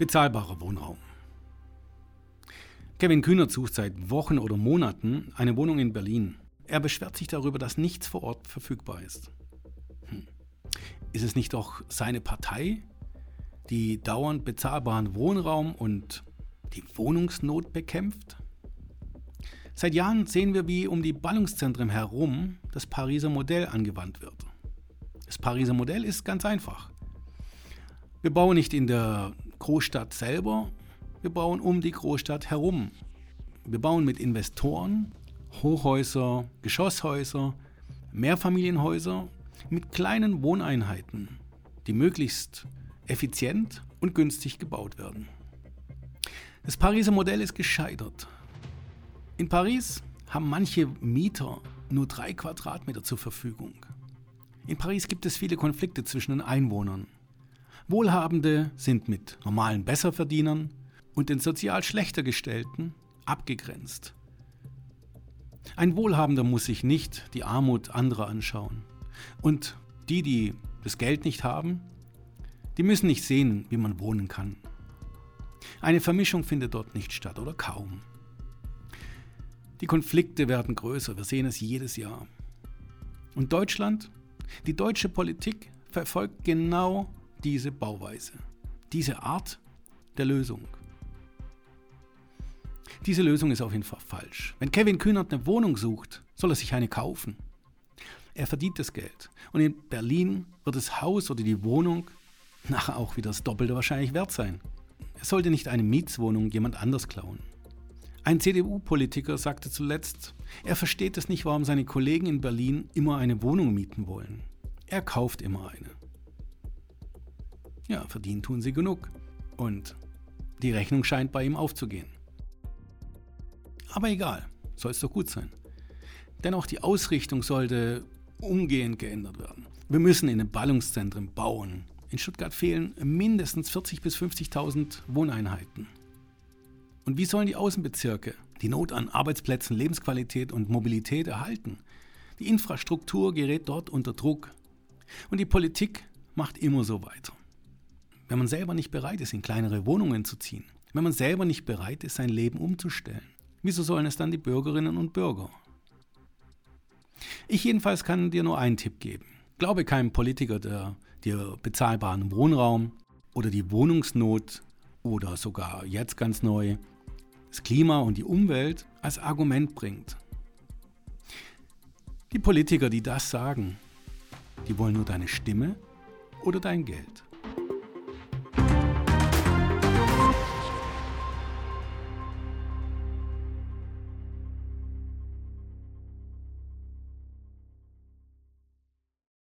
Bezahlbarer Wohnraum. Kevin Kühnert sucht seit Wochen oder Monaten eine Wohnung in Berlin. Er beschwert sich darüber, dass nichts vor Ort verfügbar ist. Hm. Ist es nicht doch seine Partei, die dauernd bezahlbaren Wohnraum und die Wohnungsnot bekämpft? Seit Jahren sehen wir, wie um die Ballungszentren herum das Pariser Modell angewandt wird. Das Pariser Modell ist ganz einfach. Wir bauen nicht in der Großstadt selber, wir bauen um die Großstadt herum. Wir bauen mit Investoren Hochhäuser, Geschosshäuser, Mehrfamilienhäuser mit kleinen Wohneinheiten, die möglichst effizient und günstig gebaut werden. Das Pariser Modell ist gescheitert. In Paris haben manche Mieter nur drei Quadratmeter zur Verfügung. In Paris gibt es viele Konflikte zwischen den Einwohnern. Wohlhabende sind mit normalen Besserverdienern und den sozial schlechter gestellten abgegrenzt. Ein Wohlhabender muss sich nicht die Armut anderer anschauen. Und die, die das Geld nicht haben, die müssen nicht sehen, wie man wohnen kann. Eine Vermischung findet dort nicht statt oder kaum. Die Konflikte werden größer, wir sehen es jedes Jahr. Und Deutschland, die deutsche Politik verfolgt genau diese Bauweise, diese Art der Lösung. Diese Lösung ist auf jeden Fall falsch. Wenn Kevin Kühnert eine Wohnung sucht, soll er sich eine kaufen. Er verdient das Geld. Und in Berlin wird das Haus oder die Wohnung nachher auch wieder das Doppelte wahrscheinlich wert sein. Er sollte nicht eine Mietswohnung jemand anders klauen. Ein CDU-Politiker sagte zuletzt, er versteht es nicht, warum seine Kollegen in Berlin immer eine Wohnung mieten wollen. Er kauft immer eine. Ja, verdienen tun sie genug. Und die Rechnung scheint bei ihm aufzugehen. Aber egal, soll es doch gut sein. Denn auch die Ausrichtung sollte umgehend geändert werden. Wir müssen in den Ballungszentren bauen. In Stuttgart fehlen mindestens 40.000 bis 50.000 Wohneinheiten. Und wie sollen die Außenbezirke die Not an Arbeitsplätzen, Lebensqualität und Mobilität erhalten? Die Infrastruktur gerät dort unter Druck. Und die Politik macht immer so weiter. Wenn man selber nicht bereit ist, in kleinere Wohnungen zu ziehen, wenn man selber nicht bereit ist, sein Leben umzustellen, Wieso sollen es dann die Bürgerinnen und Bürger? Ich jedenfalls kann dir nur einen Tipp geben. Glaube keinem Politiker, der dir bezahlbaren Wohnraum oder die Wohnungsnot oder sogar jetzt ganz neu das Klima und die Umwelt als Argument bringt. Die Politiker, die das sagen, die wollen nur deine Stimme oder dein Geld.